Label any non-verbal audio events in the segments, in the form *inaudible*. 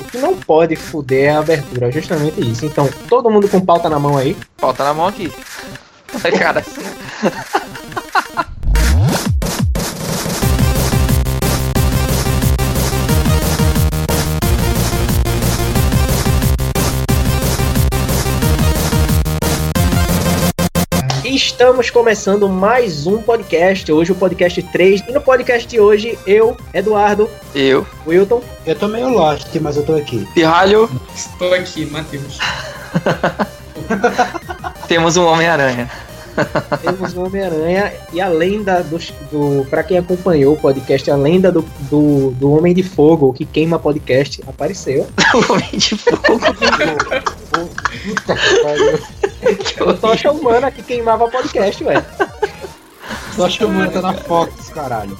O que não pode fuder é a abertura, justamente isso. Então, todo mundo com pauta na mão aí. Pauta na mão aqui. Cara, Estamos começando mais um podcast, hoje o podcast 3. E no podcast de hoje, eu, Eduardo. Eu. Wilton. Eu tô meio lost, mas eu tô aqui. Pirralho. Estou aqui, Matheus. *laughs* Temos um Homem-Aranha. Temos um Homem-Aranha e a lenda do, do. Pra quem acompanhou o podcast, a lenda do, do, do Homem de Fogo que queima podcast apareceu. *laughs* o Homem de Fogo. Puta que pariu. O Tocha Humana que queimava podcast, velho. Tocha Humana tá na Fox, caralho.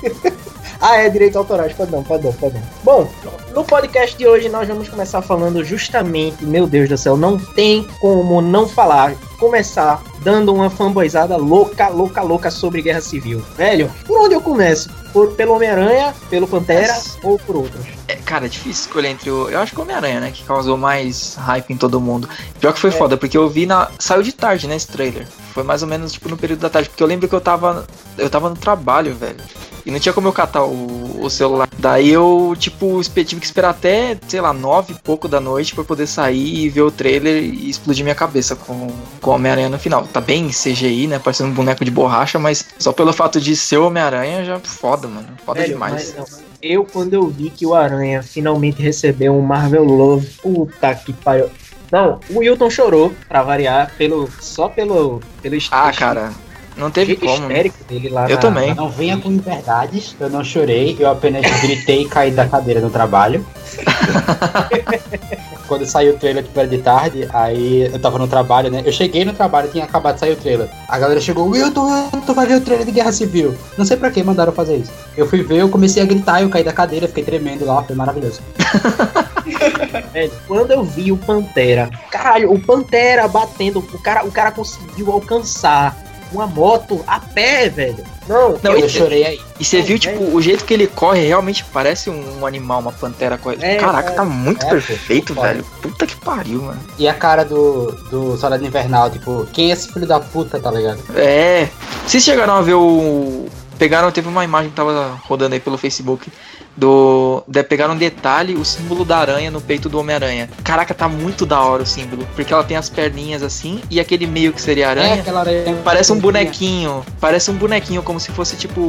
Ah, é, direito autorais, perdão, perdão, perdão. Bom, no podcast de hoje nós vamos começar falando justamente, meu Deus do céu, não tem como não falar, começar dando uma fanboyzada louca, louca, louca sobre Guerra Civil. Velho, por onde eu começo? Por, pelo Homem-Aranha, pelo Pantera Mas... ou por outros? É, cara, é difícil escolher entre o. Eu acho que o Homem-Aranha, né? Que causou mais hype em todo mundo. Pior que foi é. foda, porque eu vi na. Saiu de tarde, né? Esse trailer. Foi mais ou menos tipo no período da tarde. Porque eu lembro que eu tava. Eu tava no trabalho, velho. E não tinha como eu catar o, o celular. Daí eu, tipo, tive que esperar até, sei lá, nove e pouco da noite para poder sair e ver o trailer e explodir minha cabeça com, com o Homem-Aranha no final. Tá bem CGI, né? Parecendo um boneco de borracha, mas só pelo fato de ser o Homem-Aranha já foda, mano. Foda Velho, demais. Mas, eu, quando eu vi que o Aranha finalmente recebeu um Marvel Love, puta que pariu. Não, o Wilton chorou, pra variar, pelo, só pelo, pelo Ah, cara, não teve como. Dele lá eu na... também. Não venha com verdades, eu não chorei, eu apenas gritei e caí da cadeira no trabalho. *laughs* Quando saiu o trailer tipo, era de tarde, aí eu tava no trabalho, né? Eu cheguei no trabalho, tinha acabado de sair o trailer. A galera chegou, Wilton, tu vai ver o trailer de Guerra Civil. Não sei pra que mandaram fazer isso. Eu fui ver, eu comecei a gritar, eu caí da cadeira, fiquei tremendo lá, foi maravilhoso. *laughs* é, quando eu vi o Pantera, caralho, o Pantera batendo, o cara, o cara conseguiu alcançar uma moto a pé, velho. Não, não eu, eu chorei aí. E você viu, tipo, o jeito que ele corre realmente parece um animal, uma pantera correndo. É, Caraca, é, tá muito é, perfeito, pô, velho. Puta que pariu, mano. E a cara do, do Soldado Invernal, tipo, quem é esse filho da puta, tá ligado? É. Vocês chegaram a ver o. Pegaram, teve uma imagem que tava rodando aí pelo Facebook do de pegar um detalhe, o símbolo da aranha no peito do Homem-Aranha. Caraca, tá muito da hora o símbolo, porque ela tem as perninhas assim e aquele meio que seria aranha, é, aranha parece um bonequinho, parece um bonequinho como se fosse tipo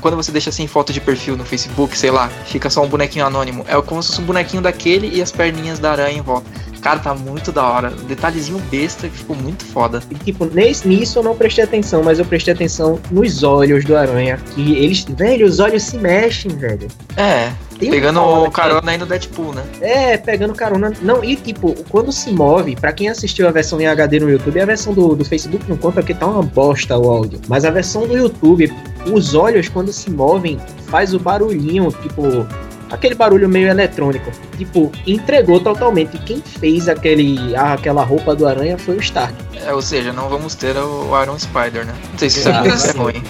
quando você deixa assim foto de perfil no Facebook, sei lá, fica só um bonequinho anônimo. É como se fosse um bonequinho daquele e as perninhas da aranha em volta. Cara, tá muito da hora. Detalhezinho besta que ficou muito foda. E, tipo, nesse, nisso eu não prestei atenção, mas eu prestei atenção nos olhos do aranha. Que eles, velho, os olhos se mexem, velho. É. Tem pegando um carona aí no Deadpool, né? É, pegando carona. Não, e tipo, quando se move, para quem assistiu a versão em HD no YouTube, a versão do, do Facebook não conta porque tá uma bosta o áudio. Mas a versão do YouTube, os olhos, quando se movem, faz o barulhinho, tipo, aquele barulho meio eletrônico. Tipo, entregou totalmente. Quem fez aquele, aquela roupa do aranha foi o Stark. É, ou seja, não vamos ter o Iron Spider, né? Não sei se isso é, é ruim.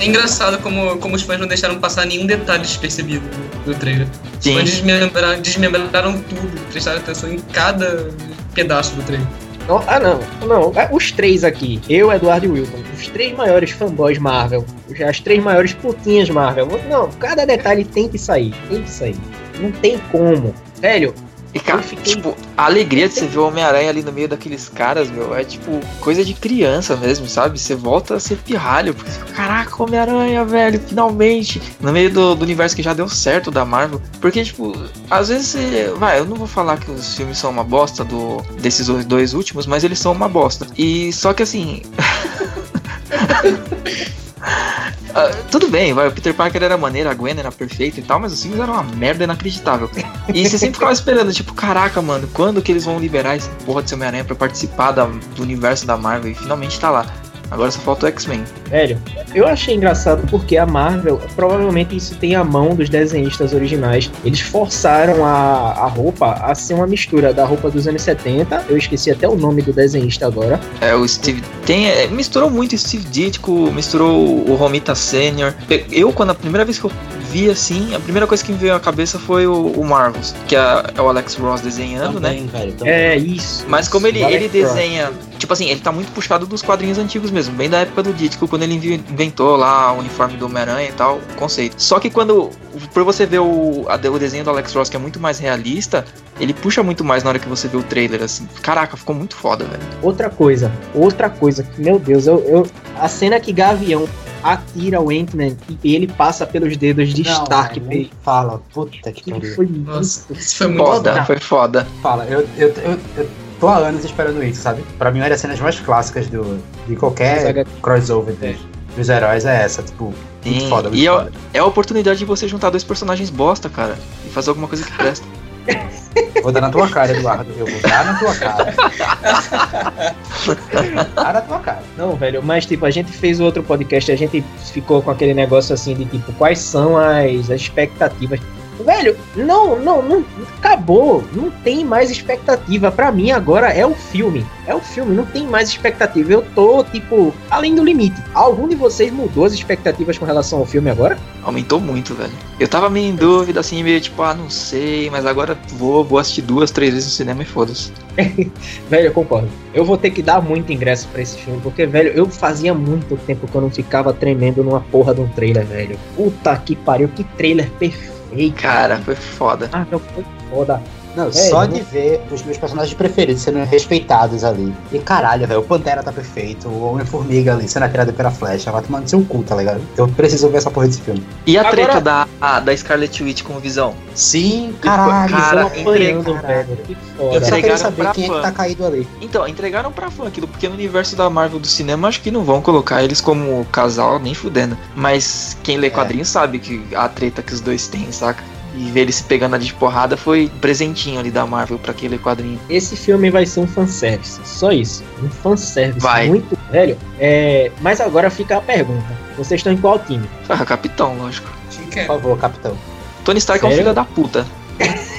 É engraçado como, como os fãs não deixaram passar nenhum detalhe despercebido do trailer. Sim. Os fãs desmembraram, desmembraram tudo, prestaram atenção em cada pedaço do trailer. Ah, não. Não. É, os três aqui, eu, Eduardo e Wilton, os três maiores fanboys Marvel, as três maiores putinhas Marvel. Não, cada detalhe tem que sair. Tem que sair. Não tem como. Velho, e, cara, fiquei... tipo, a alegria de você ver o Homem-Aranha ali no meio daqueles caras, meu, é tipo coisa de criança mesmo, sabe? Você volta a ser pirralho, porque caraca, Homem-Aranha, velho, finalmente! No meio do, do, universo que já deu certo da Marvel. Porque, tipo, às vezes você. Vai, eu não vou falar que os filmes são uma bosta do, desses dois últimos, mas eles são uma bosta. E só que assim. *laughs* *laughs* Uh, tudo bem, vai, o Peter Parker era maneiro, a Gwen era perfeita e tal, mas os filmes eram uma merda inacreditável. E você sempre ficava esperando, tipo, caraca, mano, quando que eles vão liberar esse porra de Homem-Aranha pra participar da, do universo da Marvel? E finalmente tá lá. Agora só falta o X-Men. Velho, eu achei engraçado porque a Marvel, provavelmente isso tem a mão dos desenhistas originais. Eles forçaram a, a roupa a ser uma mistura da roupa dos anos 70. Eu esqueci até o nome do desenhista agora. É, o Steve. Tem, é, misturou muito Steve Ditko, misturou o Romita Senior. Eu, quando a primeira vez que eu vi assim, a primeira coisa que me veio à cabeça foi o, o Marvels, que é, é, o Alex Ross desenhando, também, né? Velho. É isso. Mas como ele, ele desenha. Tipo assim, ele tá muito puxado dos quadrinhos antigos mesmo, bem da época do Ditko, quando ele inventou lá o uniforme do Homem-Aranha e tal, o conceito. Só que quando. Por você ver o, a- o desenho do Alex Ross, que é muito mais realista, ele puxa muito mais na hora que você vê o trailer, assim. Caraca, ficou muito foda, velho. Outra coisa, outra coisa que, meu Deus, eu, eu- a cena que Gavião atira o Ant-Man e ele passa pelos dedos de Não, Stark. nem fala. Puta que pariu. foi Nossa, isso foi muito Foda, foi foda. Fala, eu, eu, eu, eu tô há anos esperando isso, sabe? Pra mim, uma das cenas mais clássicas do, de qualquer crossover dos, dos heróis é essa, tipo, muito foda, muito e é, foda. é a oportunidade de você juntar dois personagens bosta, cara. E fazer alguma coisa que presta. Vou dar na tua cara, Eduardo. Eu vou dar na tua cara. dar na tua cara. Não, velho, mas tipo, a gente fez outro podcast, a gente ficou com aquele negócio assim de tipo, quais são as, as expectativas. Velho, não, não, não, acabou, não tem mais expectativa. Pra mim agora é o filme, é o filme, não tem mais expectativa. Eu tô, tipo, além do limite. Algum de vocês mudou as expectativas com relação ao filme agora? Aumentou muito, velho. Eu tava meio em dúvida, assim, meio tipo, ah, não sei, mas agora vou, vou assistir duas, três vezes no cinema e foda-se. *laughs* Velho, eu concordo. Eu vou ter que dar muito ingresso pra esse filme, porque, velho, eu fazia muito tempo que eu não ficava tremendo numa porra de um trailer, velho. Puta que pariu, que trailer perfeito. Cara, foi foda. Ah, não, foi foda. Não, É, só de não- ver os meus personagens preferidos sendo respeitados ali. E caralho, velho, o Pantera tá perfeito, o Homem-Formiga ali sendo atirado pela flecha, vai tomando seu cu, tá ligado? Eu preciso ver essa porra desse filme. E a Agora- treta da, a- da Scarlet Witch com o Visão? Sim, caralho, cara, apanhando, velho. Que Eu só queria Entregaram saber quem é que fã. tá caído ali. Então, entregaram pra fã aquilo, porque no universo da Marvel do cinema acho que não vão colocar eles como casal, nem fudendo. Mas quem lê É. quadrinhos sabe que a treta que os dois têm, saca? E ver eles se pegando ali de porrada foi um presentinho ali da Marvel pra quem lê quadrinho. Esse filme vai ser um fanservice. Só isso. Um fanservice Vai. muito velho. É, mas agora fica a pergunta. Vocês estão em qual time? Ah, capitão, lógico. Por favor, capitão. Tony Stark é um Sério? filho da puta.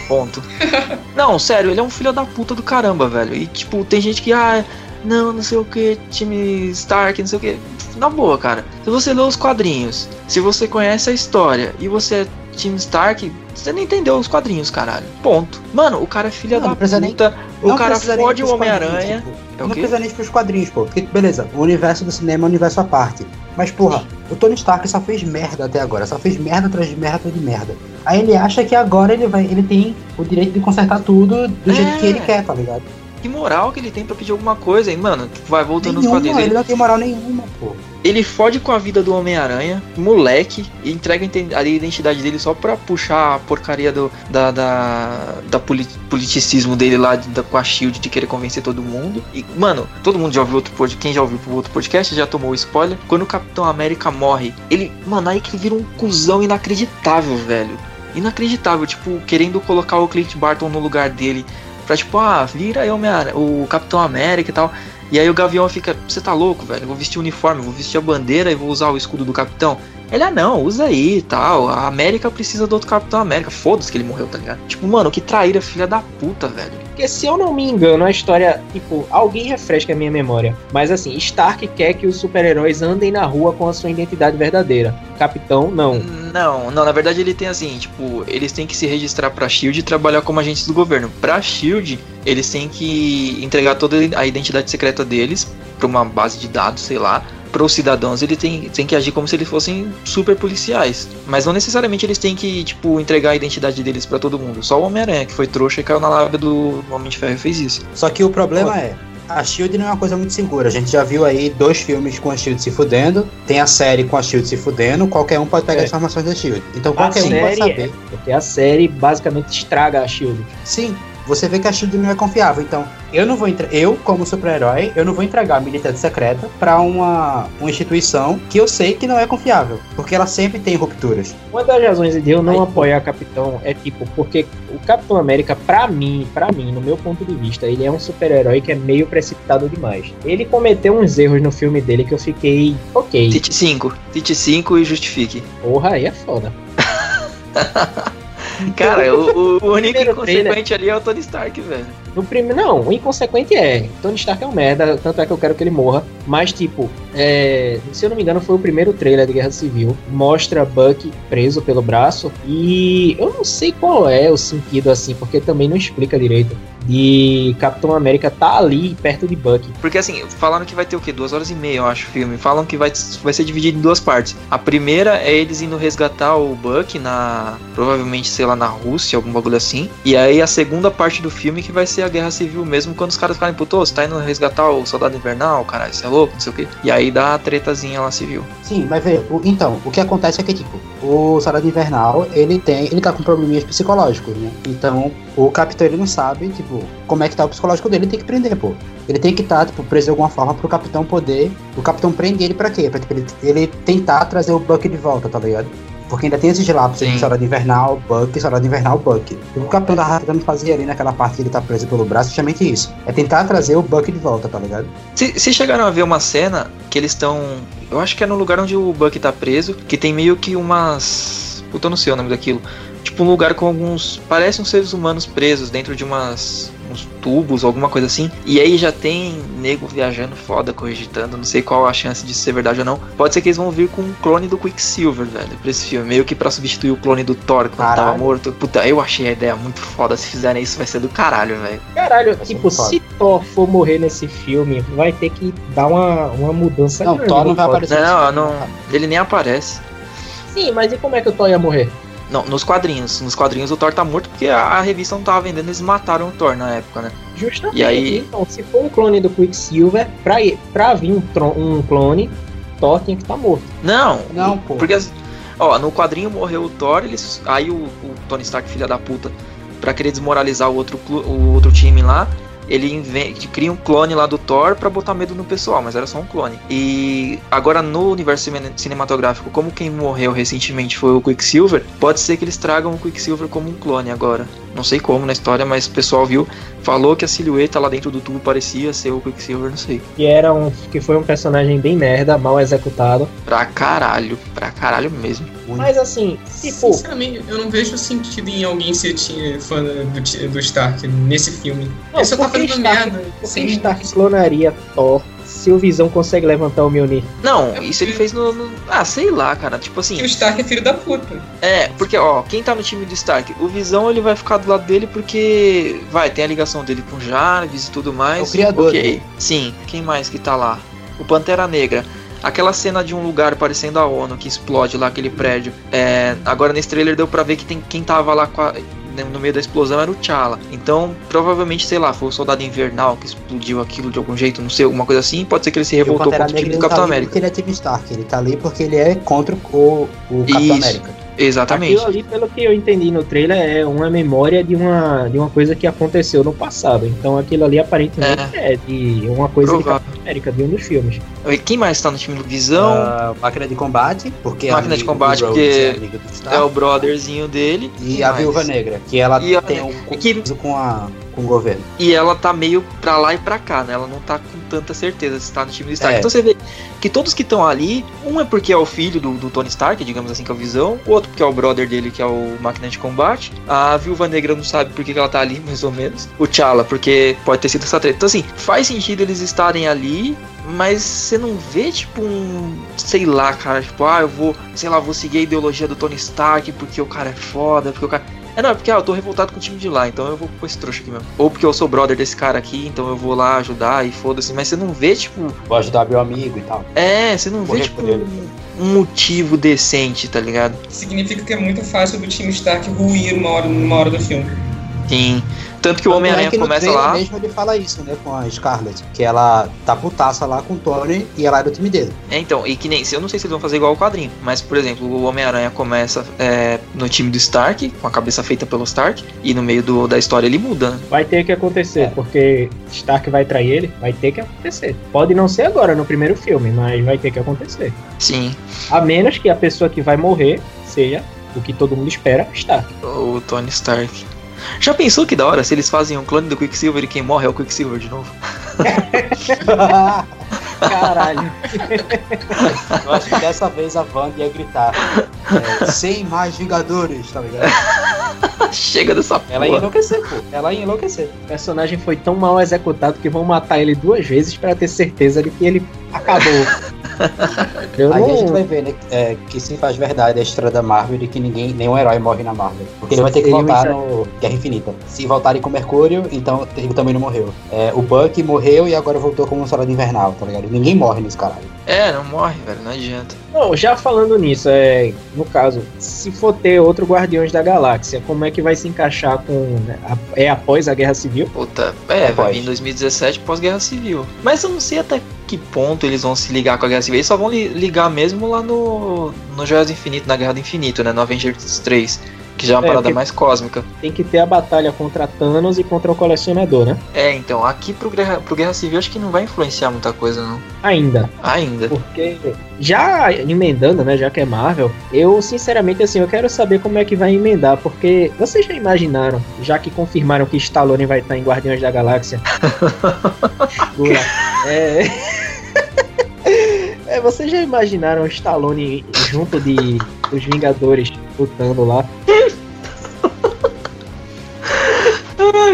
Ponto. *laughs* Não, sério, ele é um filho da puta do caramba, velho. E tipo, tem gente que, ah, não, não sei o que, time Stark, não sei o que. Na boa, cara. Se você lê os quadrinhos, se você conhece a história e você é time Stark, você não entendeu os quadrinhos, caralho. Ponto. Mano, o cara é filho Não, da precisa nem- puta. o cara fode o quadrinhos, Homem-Aranha. tipo, É o não precisa nem pros quadrinhos, pô. Porque, beleza, o universo do cinema é um universo à parte. Mas, porra, o Tony Stark só fez merda até agora. Só fez merda atrás de merda atrás de merda. Aí ele acha que agora ele vai. Ele tem o direito de consertar tudo do É. jeito que ele quer, tá ligado? Que moral que ele tem pra pedir alguma coisa, hein, mano? Vai voltando nos Nenhuma, quadrinhos. ele Ele, não tem moral nenhuma, pô. Ele fode com a vida do Homem-Aranha, moleque, e entrega a iden- a identidade dele só pra puxar a porcaria do, da, da, da poli- politicismo dele lá de- da, com a Shield de querer convencer todo mundo. E, mano, todo mundo já ouviu outro podcast. Quem já ouviu o outro podcast já tomou spoiler. Quando o Capitão América morre, ele. Mano, aí que ele vira um cuzão inacreditável, velho. Inacreditável, tipo, querendo colocar o Clint Barton no lugar dele. Pra tipo, ah, vira aí o Capitão América e tal. E aí o Gavião fica, você tá louco, velho? Eu vou vestir o uniforme, vou vestir a bandeira e vou usar o escudo do Capitão. Ele, ah não, usa aí e tal. A América precisa do outro Capitão América. Foda-se que ele morreu, tá ligado? Tipo, mano, que traíra, filha da puta, velho. Porque se eu não me engano, a história, tipo, alguém refresca a minha memória. Mas assim, Stark quer que os super-heróis andem na rua com a sua identidade verdadeira. Capitão, não. Não, não, na verdade ele tem assim, tipo, eles têm que se registrar pra Shield e trabalhar como agentes do governo. Pra Shield, eles têm que entregar toda a identidade secreta deles pra uma base de dados, sei lá. Para os cidadãos, eles têm, têm que agir como se eles fossem super policiais. Mas não necessariamente eles têm que, tipo, entregar a identidade deles pra todo mundo. Só o Homem-Aranha, que foi trouxa e caiu na lábia do Homem de Ferro e fez isso. Só que o problema é. A Shield não é uma coisa muito segura. A gente já viu aí dois filmes com a Shield se fudendo. Tem a série com a Shield se fudendo. Qualquer um pode pegar É. as informações da Shield. Então A qualquer um pode saber. Porque a série basicamente estraga a Shield. Sim, você vê que a Shield não é confiável. Então, eu não vou entre... eu como super-herói, eu não vou entregar a militante secreta pra uma, uma instituição que eu sei que não é confiável, porque ela sempre tem rupturas. Uma das razões de eu não Aí- apoiar Capitão é tipo, porque o Capitão América, pra mim, pra mim, no meu ponto de vista, ele é um super-herói que é meio precipitado demais. Ele cometeu uns erros no filme dele que eu fiquei, ok, Cite 5. Cite 5 e justifique. porra, aí é foda. *laughs* *laughs* Cara, o, o único inconsequente ali é o Tony Stark, velho. No primeiro, não, o inconsequente é. Tony Stark é um merda, tanto é que eu quero que ele morra. Mas, tipo, é, se eu não me engano, foi o primeiro trailer de Guerra Civil. Mostra Buck preso pelo braço. E eu não sei qual é o sentido, assim, porque também não explica direito. De Capitão América tá ali perto de Buck. Porque assim, falaram que vai ter o quê? Duas horas e meia, eu acho, o filme. Falam que vai, vai ser dividido em duas partes. A primeira é eles indo resgatar o Buck na. Provavelmente, sei lá, na Rússia, algum bagulho assim. E aí a segunda parte do filme que vai ser a guerra civil mesmo, quando os caras ficarem, puto, você tá indo resgatar o soldado invernal, caralho, você é louco, não sei o quê. E aí dá a tretazinha lá civil. Sim, mas vê, o- então, o que acontece é que, tipo, o Soldado Invernal, ele tem, ele tá com probleminhas psicológicos, né? Então, o Capitão, ele não sabe, tipo, como é que tá o psicológico dele, ele tem que prender, pô. Ele tem que estar, tipo, preso de alguma forma pro Capitão poder, o Capitão prende ele pra quê? Pra, tipo, ele, ele tentar trazer o Buck de volta, tá ligado? Porque ainda tem esses lapsos Sim. de Soldado Invernal, Buck, Soldado Invernal, Buck. O que o Capitão tava tentando fazer ali naquela parte que ele tá preso pelo braço, justamente isso. É tentar trazer o Buck de volta, tá ligado? Se, se chegaram a ver uma cena que eles estão. Eu acho que é no lugar onde o Buck tá preso, que tem meio que umas. Puta, eu não sei o nome daquilo. Tipo um lugar com alguns. Parecem uns seres humanos presos dentro de umas. uns tubos, alguma coisa assim. E aí já tem nego viajando foda, cogitando. Não sei qual a chance de ser verdade ou não. Pode ser que eles vão vir com um clone do Quicksilver, velho, pra esse filme. Meio que pra substituir o clone do Thor quando tava Caralho. morto. Puta, eu achei a ideia muito foda. Se fizerem isso, vai ser do caralho, velho. Caralho, tipo, se Thor for morrer nesse filme, vai ter que dar uma, uma mudança Não, grande Thor não vai aparecer. Não, não. Ele nem aparece. Sim, mas e como é que o Thor ia morrer? Não, nos quadrinhos. Nos quadrinhos o Thor tá morto porque a, a revista não tava vendendo, eles mataram o Thor na época, né? Justamente. E aí- Então, se for um clone do Quicksilver, pra, pra vir um, tron- um clone, Thor tinha que estar morto. Não, Não, pô. porque ó, no quadrinho morreu o Thor, eles aí o, o Tony Stark, filha da puta, pra querer desmoralizar o outro o outro time lá, ele inven- cria um clone lá do Thor pra botar medo no pessoal, mas era só um clone. E agora no universo cine- cinematográfico, como quem morreu recentemente foi o Quicksilver, pode ser que eles tragam o Quicksilver como um clone agora. Não sei como na história, mas o pessoal viu, falou que a silhueta lá dentro do tubo parecia ser o Quicksilver, não sei. Que era um. que foi um personagem bem merda, mal executado. Pra caralho, pra caralho mesmo. Mas assim, tipo. Sinceramente, eu não vejo sentido em alguém ser fã do, do Stark nesse filme. Não, Ele só tá fazendo Stark- merda. Por que sem- Stark clonaria Thor se o Visão consegue levantar o Mjolnir? Não, É isso ele fez no, no- Ah, sei lá, cara. Tipo assim. Que o Stark é filho da puta. É, porque, ó, quem tá no time do Stark? O Visão ele vai ficar do lado dele porque. Vai, tem a ligação dele com Jarvis e tudo mais. É o criador, Ok. Sim, quem mais que tá lá? O Pantera Negra. Aquela cena de um lugar parecendo a ONU que explode lá aquele prédio. É, agora nesse trailer deu pra ver que tem quem tava lá com a- né, no meio da explosão era o T'Challa. Então, provavelmente, sei lá, foi o soldado invernal que explodiu aquilo de algum jeito, não sei, alguma coisa assim. Pode ser que ele se revoltou contra o time do tá Capitão ali América. porque ele é time Stark, ele tá ali porque ele é contra o, o Capitão Isso. América. Exatamente. Aquilo ali, pelo que eu entendi no trailer, é uma memória de uma, de uma coisa que aconteceu no passado. Então aquilo ali aparentemente é, de uma coisa Provável. de Capitão América, de um dos filmes. E Quem mais tá no time do Visão? Ah, máquina de combate, porque Máquina a de combate, Rhodes porque é é o brotherzinho dele. E Quem a mais? Viúva Negra, que ela E a- tem um que- com, a, com o governo. E ela tá meio pra lá e pra cá, né? Ela não tá com tanta certeza se tá no time do Stark. É. Então você vê que todos que estão ali, um é porque é o filho do, do Tony Stark, digamos assim, que é o Visão, o outro porque é o brother dele, que é o Máquina de Combate. A Viúva Negra não sabe por que que ela tá ali, *laughs* mais ou menos. O T'Challa, porque pode ter sido essa treta. Então assim, faz sentido eles estarem ali, mas você não vê, tipo, um. Sei lá, cara, tipo, ah, eu vou, sei lá, vou seguir a ideologia do Tony Stark porque o cara é foda, porque o cara. É, não, é porque ah, eu tô revoltado com o time de lá, então eu vou com esse trouxa aqui mesmo. Ou porque eu sou brother desse cara aqui, então eu vou lá ajudar e foda-se. Mas você não vê, tipo. Vou ajudar meu amigo e tal. É, você não vê, Morrer tipo, um, um motivo decente, tá ligado? Significa que é muito fácil do time Stark ruir uma hora, numa hora do filme. Sim. Tanto que o é Homem-Aranha no começa lá. mesmo ele fala isso, né, com a Scarlet. Que ela tá putaça lá com o Tony e ela é do time dele. É, então, e que nem. Eu não sei se eles vão fazer igual ao quadrinho, mas, por exemplo, o Homem-Aranha começa é, no time do Stark, com a cabeça feita pelo Stark, e no meio do, da história ele muda, né? Vai ter que acontecer, É. porque Stark vai trair ele, vai ter que acontecer. Pode não ser agora no primeiro filme, mas vai ter que acontecer. Sim. A menos que a pessoa que vai morrer seja o que todo mundo espera, Stark. O Tony Stark. Já pensou que da hora se eles fazem um clone do Quicksilver e quem morre é o Quicksilver de novo? *laughs* Caralho. Eu acho que dessa vez a Wanda ia gritar. É, sem mais Vingadores, tá ligado? *laughs* Chega dessa porra. Ela ia enlouquecer, pô. Ela ia enlouquecer. O personagem foi tão mal executado que vão matar ele duas vezes pra ter certeza de que ele acabou. *laughs* Eu Aí a gente vai ver, né, é, que se faz verdade a história da Marvel de que ninguém, nenhum herói morre na Marvel. Porque ele vai ter que voltar no Guerra Infinita. Se voltarem com Mercúrio, então ele também não morreu. É, o Buck morreu e agora voltou como um soldado invernal, tá ligado? Ninguém morre nesse caralho. É, não morre, velho, não adianta. Não, já falando nisso, é, no caso, se for ter outro Guardiões da Galáxia, como é que vai se encaixar com. né, a- é após a Guerra Civil? Puta, é, vai pode. vir em 2017 pós-guerra civil. Mas eu não sei até que ponto eles vão se ligar com a guerra civil. Eles só vão li- ligar mesmo lá no, no Joias do Infinito, na Guerra do Infinito, né? No Avengers 3. Que já é uma É, parada mais cósmica. Tem que ter a batalha contra Thanos e contra o colecionador, né? É, então, aqui pro Guerra, pro Guerra Civil acho que não vai influenciar muita coisa, não. Ainda. Ainda. Porque, já emendando, né, já que é Marvel, eu sinceramente, assim, eu quero saber como é que vai emendar, porque vocês já imaginaram, já que confirmaram que Stallone vai estar em Guardiões da Galáxia? *laughs* É... é, vocês já imaginaram o Stallone junto de dos Vingadores lutando lá? *laughs*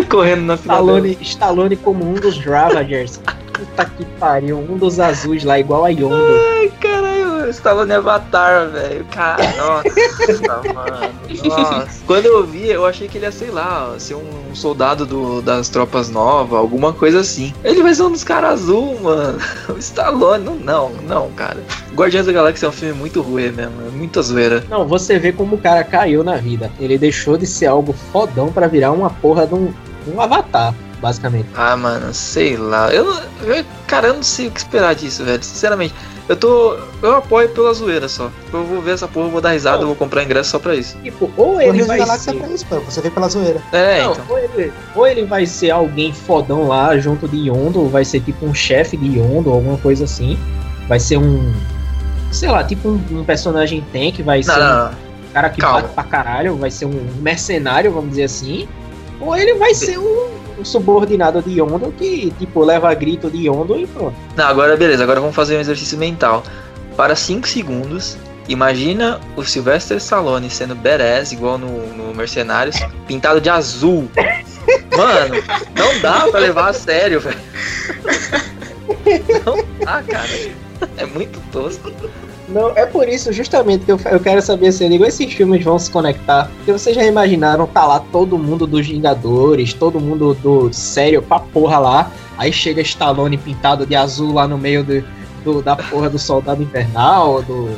Correndo na. Stallone, Stallone como um dos Ravagers. Puta que pariu, um dos azuis lá, igual a Yondo. Ai, caralho, o Stallone Avatar, velho. Cara, nossa, *laughs* mano. Nossa. Quando eu vi, eu achei que ele ia, sei lá, ser um soldado do- das tropas novas, alguma coisa assim. Ele vai ser um dos caras azul, mano. *laughs* O Stallone, não, não, não, cara. Guardiões da Galáxia é um filme muito ruim mesmo, é muita zoeira. Não, você vê como o cara caiu na vida. Ele deixou de ser algo fodão pra virar uma porra de um, um avatar, basicamente. Ah, mano, sei lá. Eu, não- eu, cara, eu não sei o que esperar disso, velho. Sinceramente, eu tô. Eu apoio pela zoeira só. Eu vou ver essa porra, eu vou dar risada, eu vou comprar ingresso só pra isso. Tipo, ou ele vai Galáxia ser... é pra isso. Você vê pela zoeira. É, Não, então. ou, ele, ou ele vai ser alguém fodão lá junto de Yondo, ou vai ser tipo um chefe de Yondo, alguma coisa assim. Vai ser um. Sei lá, tipo um, um personagem tank, vai Não, ser não, um não. cara que calma. bate pra caralho, vai ser um mercenário, vamos dizer assim. Ou ele vai ser um, um subordinado de Yondo que, tipo, leva grito de Yondo e pronto. Não, agora beleza, agora vamos fazer um exercício mental. Para 5 segundos, imagina o Sylvester Stallone sendo badass, igual no, no Mercenários, pintado de azul. Mano, não dá pra levar a sério, velho. Não dá, cara. É muito tosco. Não, é por isso justamente que eu, eu quero saber se digo, esses filmes vão se conectar. Porque vocês já imaginaram tá lá todo mundo dos Vingadores, todo mundo do sério pra porra lá. Aí chega Stallone pintado de azul lá no meio do, do- da porra do Soldado Invernal, do.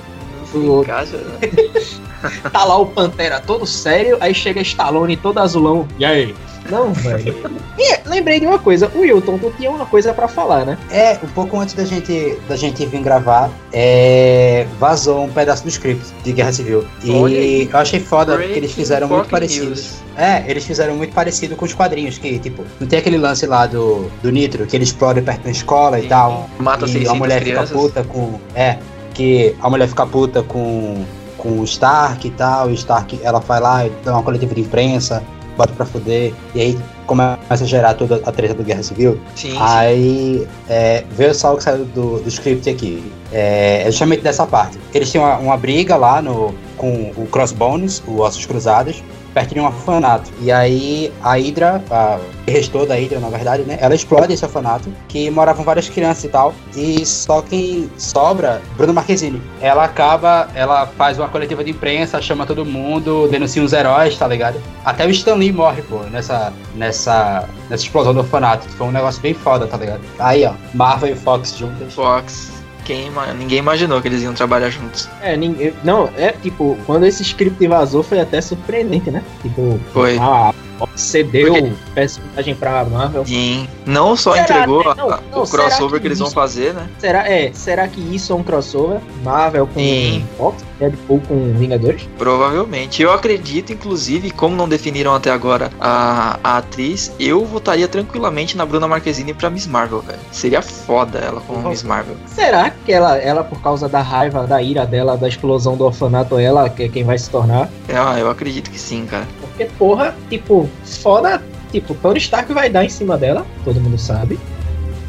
Do- encaixa, né? *laughs* Tá lá o Pantera todo sério, aí chega Stallone todo azulão. E aí? Não, velho. *laughs* E lembrei de uma coisa, o Wilton, tu tinha uma coisa pra falar, né? É, um pouco antes da gente, da gente vir gravar, é, vazou um pedaço do script de Guerra Civil. Olha E aí. eu achei foda porque eles fizeram muito parecido. news. É, eles fizeram muito parecido com os quadrinhos, que, tipo, não tem aquele lance lá do, do Nitro, que ele explode perto da escola e Sim. tal. Mata e 600 a mulher crianças. fica puta com. É, que a mulher fica puta com, com o Stark e tal, e o Stark ela vai lá e dá uma coletiva de imprensa, bota pra fuder, e aí começa a gerar toda a treta do Guerra Civil. Sim. Aí é, veio só o que saiu do, do script aqui. É, é justamente dessa parte. Eles tinham uma, uma briga lá no, com o Crossbones, o Ossos Cruzados, perto de um orfanato. E aí a Hydra, a restou da Hydra, na verdade, né? Ela explode esse orfanato, que moravam várias crianças e tal. E só quem sobra, Bruno Marquezine. Ela acaba, ela faz uma coletiva de imprensa, chama todo mundo, denuncia os heróis, tá ligado? Até o Stan Lee morre, pô, nessa, nessa, nessa explosão do orfanato. Foi um negócio bem foda, tá ligado? Aí, ó, Marvel e Fox juntas. Fox. Quem, ninguém imaginou que eles iam trabalhar juntos. É, ninguém. Não, é tipo, quando esse script vazou foi até surpreendente, né? Tipo, Foi. a Fox cedeu Porque- personagem pra Marvel. Sim. Não só Será, entregou né? Não, a- não, o crossover que que, eles vão isso- fazer, né? Será, é, será que isso é um crossover? Marvel com Sim. Fox? Deadpool com Vingadores? Provavelmente. Eu acredito, inclusive, como não definiram até agora a, a atriz, eu votaria tranquilamente na Bruna Marquezine pra Miss Marvel, velho. Seria foda ela como. Miss Marvel. Será que ela, ela, por causa da raiva, da ira dela, da explosão do orfanato, ela que é quem vai se tornar? Ah, eu acredito que sim, cara. Porque, porra, tipo, foda. Tipo, Tony Stark vai dar em cima dela, todo mundo sabe.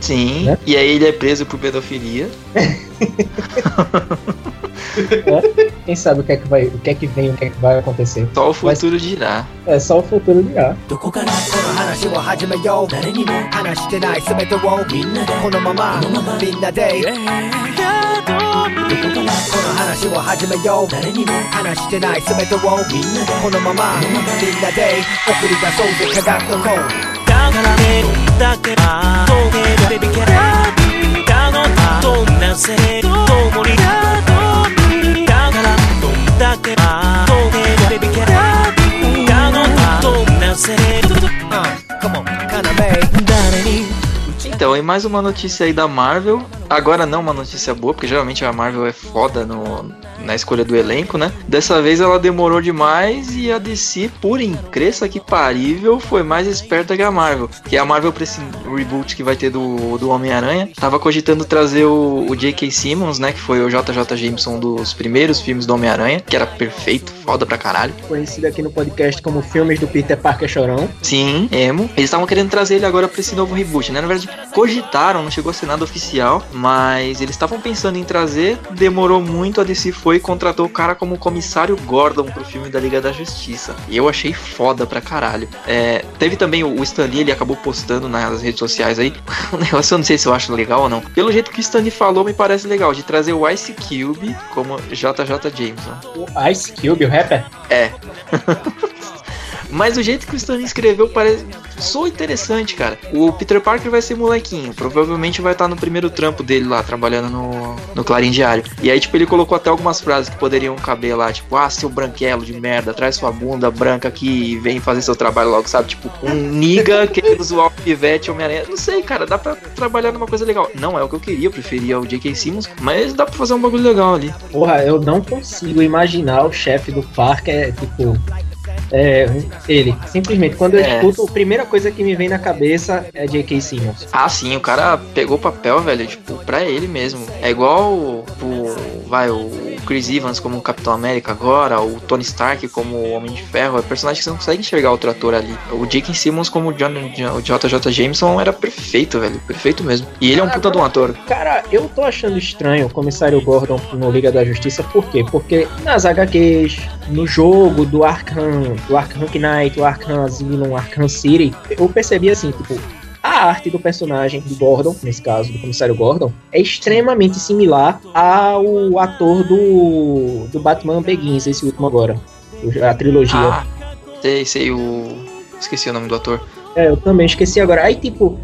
Sim, Né? e aí ele é preso por pedofilia. *laughs* Quem sabe o que é que vai, o que é que vem, o que é que vai acontecer. Só o futuro dirá. É só o futuro dirá. この話を始めよう誰にも話してない全てをみんなでこのままみんなで送り出そうぜ科学の声だからねだけは透明のベビキャラビーだのはどんなせいともりだとだからどんだけは透明のベビキャラだのはどんなせいととあ、かもかな Então, e mais uma notícia aí da Marvel. Agora não uma notícia boa, porque geralmente a Marvel é foda no, na escolha do elenco, né? Dessa vez ela demorou demais e a DC, por incrível que parível, foi mais esperta que a Marvel. Que a Marvel, pra esse reboot que vai ter do, do Homem-Aranha, tava cogitando trazer o, o J.K. Simmons, né? Que foi o JJ Jameson dos primeiros filmes do Homem-Aranha, que era perfeito, foda pra caralho. Conhecido aqui no podcast como filmes do Peter Parker Chorão. Sim, emo. Eles estavam querendo trazer ele agora pra esse novo reboot, né? Na verdade, cogitaram, não chegou a ser nada oficial, mas eles estavam pensando em trazer, demorou muito, a DC foi e contratou o cara como comissário Gordon pro filme da Liga da Justiça. E eu achei foda pra caralho. É, teve também o, Stan Lee, ele acabou postando nas redes sociais aí, *laughs* um negócio eu não sei se eu acho legal ou não. Pelo jeito que o Stan Lee falou, me parece legal, de trazer o Ice Cube como JJ Jameson. O Ice Cube, o rapper. É. *laughs* Mas o jeito que o Stanley escreveu parece. Sou interessante, cara. O Peter Parker vai ser molequinho. Provavelmente vai estar no primeiro trampo dele lá, trabalhando no, no Clarim Diário. E aí, tipo, ele colocou até algumas frases que poderiam caber lá, tipo, ah, seu branquelo de merda, traz sua bunda branca aqui e vem fazer seu trabalho logo, sabe? Tipo, um niga querendo zoar o pivete Homem-Aranha. Não sei, cara, dá pra trabalhar numa coisa legal. Não é o que eu queria, eu preferia o J.K. Simmons, mas dá pra fazer um bagulho legal ali. Porra, eu não consigo imaginar o chefe do Parker, tipo. É, ele. Simplesmente, quando eu É. escuto, a primeira coisa que me vem na cabeça é J.K. Simmons. Ah, sim, o cara pegou o papel, velho, tipo, pra ele mesmo. É igual o, vai, o Chris Evans como Capitão América agora, o Tony Stark como Homem de Ferro, é personagem que você não consegue enxergar outro ator ali. O J.K. Simmons como o John, o JJ Jameson era perfeito, velho, perfeito mesmo. E ele é um puta de um ator. Cara, eu tô achando estranho o comissário Gordon no Liga da Justiça, por quê? Porque nas HQs, no jogo do Arkham, do Arkham Knight, o Arkham Asylum, o Arkham City, eu percebi assim, tipo, a arte do personagem do Gordon, nesse caso, do comissário Gordon, é extremamente similar ao ator do, do Batman Begins, esse último agora. A trilogia. Ah, sei, sei, o. Esqueci o nome do ator. É, eu também esqueci agora. Aí, tipo,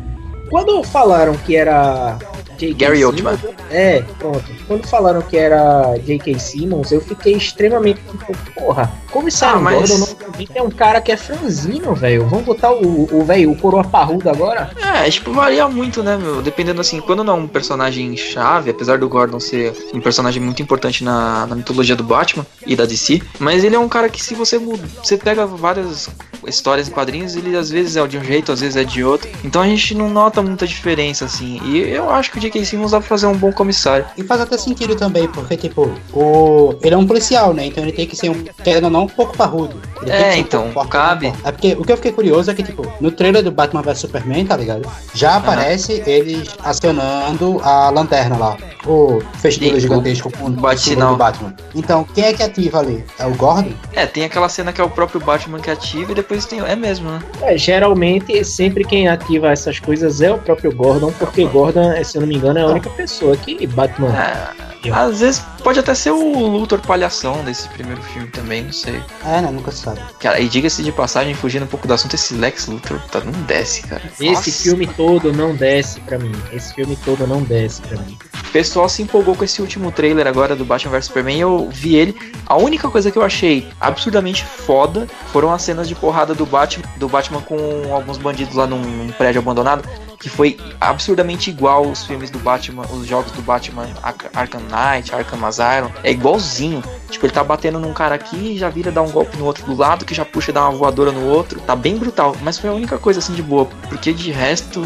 quando falaram que era J.K. Gary Simmons, Oldman. É, pronto. Quando falaram que era J.K. Simmons, eu fiquei extremamente tipo, porra, comissário Ah, mas- Gordon não é um cara que é franzino, velho. Vamos botar o, o velho, o coroa parrudo agora? É, tipo, varia muito, né, meu? Dependendo assim, quando não é um personagem chave, apesar do Gordon ser um personagem muito importante na, na mitologia do Batman e da DC, mas ele é um cara que se você você pega várias histórias em quadrinhos, ele às vezes é de um jeito, às vezes é de outro. Então a gente não nota muita diferença, assim. E eu acho que o J.K. Simmons dá pra fazer um bom comissário. E faz até sentido também, porque, tipo, o... ele é um policial, né? Então ele tem que ser, um, querendo ou não, um pouco parrudo. Ele É, um então, forte, cabe. forte. É porque o que eu fiquei curioso é que, tipo, no trailer do Batman vs Superman, tá ligado? Já aparece eles acionando a lanterna lá. O Sim, gigantesco com o do Batman. Então, quem é que ativa ali? É o Gordon? É, tem aquela cena que é o próprio Batman que ativa e depois tem. É mesmo, né? É, geralmente, sempre quem ativa essas coisas é o próprio Gordon, porque Gordon, se eu não me engano, é a única pessoa que Batman. É, às vezes pode até ser o Luthor palhação desse primeiro filme também, não sei. É, né? Nunca se sabe. Cara, e diga-se de passagem, fugindo um pouco do assunto, esse Lex Luthor tá, não desce, cara. Esse Nossa. filme todo não desce pra mim. Esse filme todo não desce pra mim. O pessoal se empolgou com esse último trailer agora do Batman vs Superman e eu vi ele. A única coisa que eu achei absurdamente foda foram as cenas de porrada do Batman, do Batman com alguns bandidos lá num, num prédio abandonado, que foi absurdamente igual os filmes do Batman, os jogos do Batman Ar- Arkham Knight, Arkham Asylum. É igualzinho. Tipo, ele tá batendo num cara aqui, já vira dar um golpe no outro do lado, que já puxa e dá uma voadora no outro. Tá bem brutal, mas foi a única coisa assim de boa, porque de resto,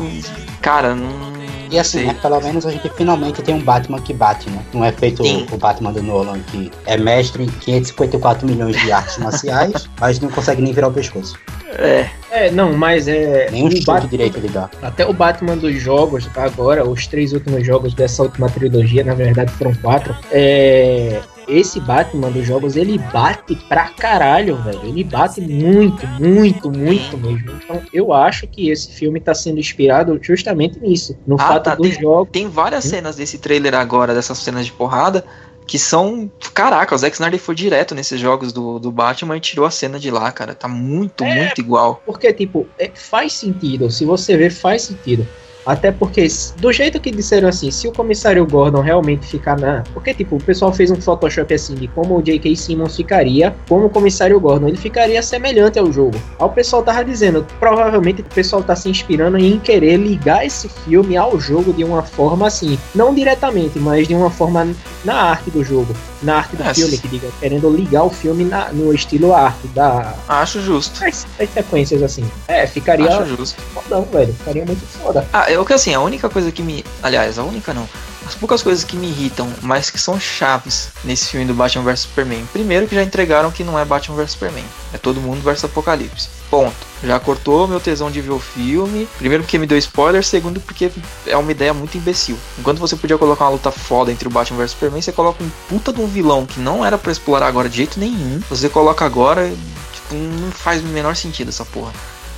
cara, não E assim, né, pelo menos a gente finalmente tem um Batman que bate, né? Não é feito Sim. o, Batman do Nolan, que é mestre em 554 milhões de artes marciais, *laughs* mas não consegue nem virar o pescoço. É. É, não, mas é. Nem um o chute Batman- direito ele dá. Até o Batman dos jogos, agora, os três últimos jogos dessa última trilogia, na verdade foram quatro. É. Esse Batman dos jogos, ele bate pra caralho, velho. Ele bate muito, muito, muito mesmo. Então, eu acho que esse filme tá sendo inspirado justamente nisso. No Ah, fato tá, dos tem- jogos. Tem várias Hum? cenas desse trailer agora, dessas cenas de porrada, que são. Caraca, o Zack Snyder foi direto nesses jogos do, do Batman e tirou a cena de lá, cara. Tá muito, É. muito igual. Porque, tipo, é- faz sentido. Se você ver, faz sentido. Até porque, do jeito que disseram assim, se o comissário Gordon realmente ficar na. Porque, tipo, o pessoal fez um Photoshop assim de como o J.K. Simmons ficaria como o comissário Gordon. Ele ficaria semelhante ao jogo. Aí o pessoal tava dizendo, provavelmente o pessoal tá se inspirando em querer ligar esse filme ao jogo de uma forma assim. Não diretamente, mas de uma forma na arte do jogo. Na arte do É, filme, que diga. Querendo ligar o filme na- no estilo arte da. Acho justo. As, as sequências assim. É, ficaria Acho justo. fodão, velho. Ficaria muito foda. Ah, é o que assim, a única coisa que me. Aliás, a única não. As poucas coisas que me irritam, mas que são chaves nesse filme do Batman vs Superman. Primeiro que já entregaram que não é Batman vs Superman. É todo mundo versus Apocalipse. Ponto. Já cortou meu tesão de ver o filme. Primeiro porque me deu spoiler, segundo porque é uma ideia muito imbecil. Enquanto você podia colocar uma luta foda entre o Batman vs Superman, você coloca um puta de um vilão que não era pra explorar agora de jeito nenhum. Você coloca agora, tipo, não faz o menor sentido essa porra.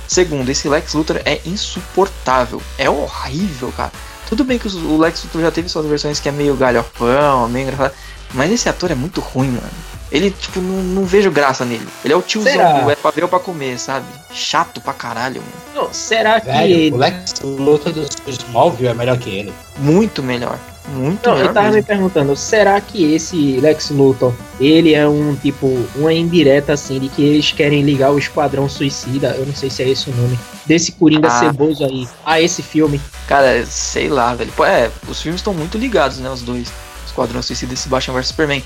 Segundo, esse Lex Luthor é insuportável. É horrível, cara. Tudo bem que o Lex Luthor já teve suas versões que é meio galhofão, meio engraçado. Mas esse ator é muito ruim, mano. Ele, tipo, não, não vejo graça nele. Ele é o tiozão Será? do é pra ver ou pra comer, sabe? Chato pra caralho, mano. Não, será que Velho, ele. o Lex Luthor do Smallville é melhor que ele. Muito melhor. Muito Não, eu melhor tava me mesmo. perguntando, será que esse Lex Luthor, ele é um tipo, uma indireta assim, de que eles querem ligar o Esquadrão Suicida, eu não sei se é esse o nome, desse Coringa Ah. ceboso aí, a esse filme. Cara, sei lá, velho. É, os filmes estão muito ligados, né? Os dois. Esquadrão Suicida e esse Batman vs Superman.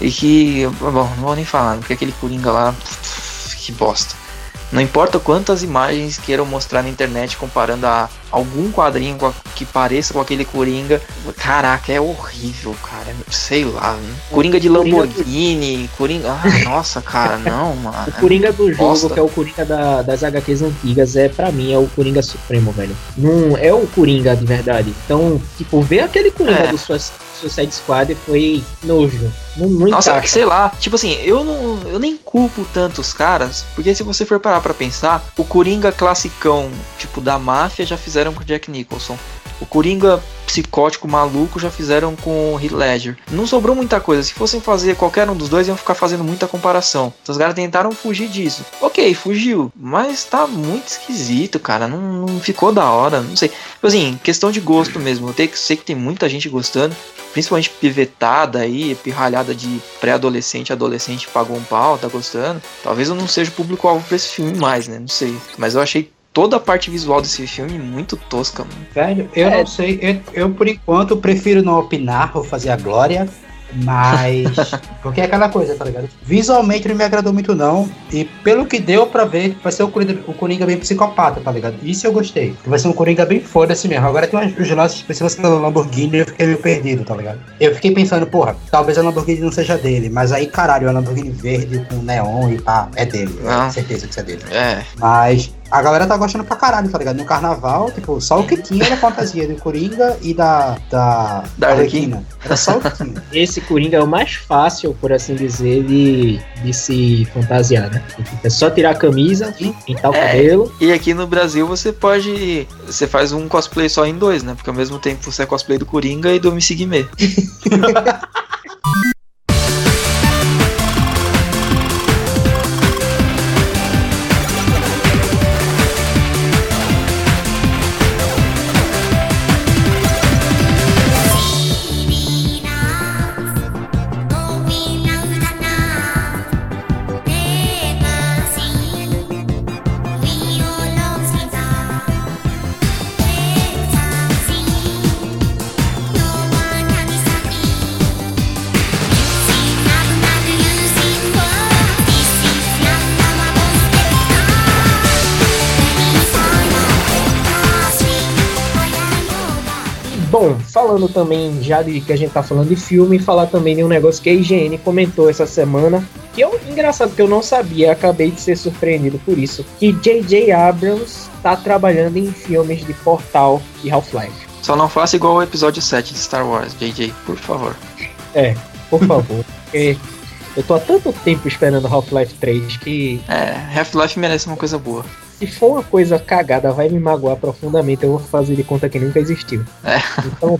E que. Bom, não vou nem falar, porque aquele Coringa lá. Que bosta. Não importa quantas imagens queiram mostrar na internet comparando a algum quadrinho com a- que pareça com aquele Coringa. Caraca, é horrível, cara. Sei lá. né? Coringa de Lamborghini, Coringa. Ah, *laughs* nossa, cara, não, mano. O Coringa do jogo, que é o Coringa da- das HQs antigas, é pra mim é o Coringa Supremo, velho. Não é o Coringa de verdade. Então, tipo, ver aquele Coringa É. do Sua- Suicide Squad foi nojo. Não Nossa, sei lá, tipo assim, eu não, eu nem culpo tanto os caras, porque se você for parar pra pensar, o Coringa classicão, tipo da máfia, já fizeram com o Jack Nicholson. O Coringa psicótico maluco já fizeram com o Heath Ledger. Não sobrou muita coisa. Se fossem fazer qualquer um dos dois, iam ficar fazendo muita comparação. Então os caras tentaram fugir disso. Ok, fugiu. Mas tá muito esquisito, cara. Não, não ficou da hora. Não sei. Tipo assim, questão de gosto mesmo. Eu tenho sei que tem muita gente gostando. Principalmente pivetada aí, pirralhada de pré-adolescente, adolescente pagou um pau, tá gostando. Talvez eu não seja o público-alvo pra esse filme mais, né? Não sei. Mas eu achei toda a parte visual desse filme muito tosca, mano. Velho, eu É. não sei. Eu, eu, por enquanto, prefiro não opinar ou fazer a glória. Mas. *laughs* porque é aquela coisa, tá ligado? Visualmente não me agradou muito, não. E pelo que deu pra ver, vai ser o Coringa, o Coringa bem psicopata, tá ligado? Isso eu gostei. Vai ser um Coringa bem foda-se mesmo. Agora tem uns- os lances, principalmente da Lamborghini, eu fiquei meio perdido, tá ligado? Eu fiquei pensando, porra, talvez a Lamborghini não seja dele. Mas aí, caralho, a Lamborghini verde com neon e pá, é dele. Ah. Certeza que isso é dele. É, Mas a galera tá gostando pra caralho, tá ligado? No carnaval, tipo, só o que tinha era a fantasia do Coringa e da. Da, Da Arlequina. Era só o tinha. Esse Coringa é o mais fácil, por assim dizer, de, de se fantasiar, né? É só tirar a camisa, pintar o É. cabelo. E aqui no Brasil você pode. Você faz um cosplay só em dois, né? Porque ao mesmo tempo você é cosplay do Coringa e do MC Guimê. *laughs* falando também, já de que a gente tá falando de filme, falar também de um negócio que a IGN comentou essa semana, que eu, engraçado que eu não sabia, acabei de ser surpreendido por isso, que J.J. Abrams tá trabalhando em filmes de Portal e Half-Life. Só não faça igual o episódio 7 de Star Wars, JJ, por favor. É, por favor. porque eu tô há tanto tempo esperando Half-Life 3 que É, Half-Life merece uma coisa boa. Se for uma coisa cagada, vai me magoar profundamente. Eu vou fazer de conta que nunca existiu. É. Então,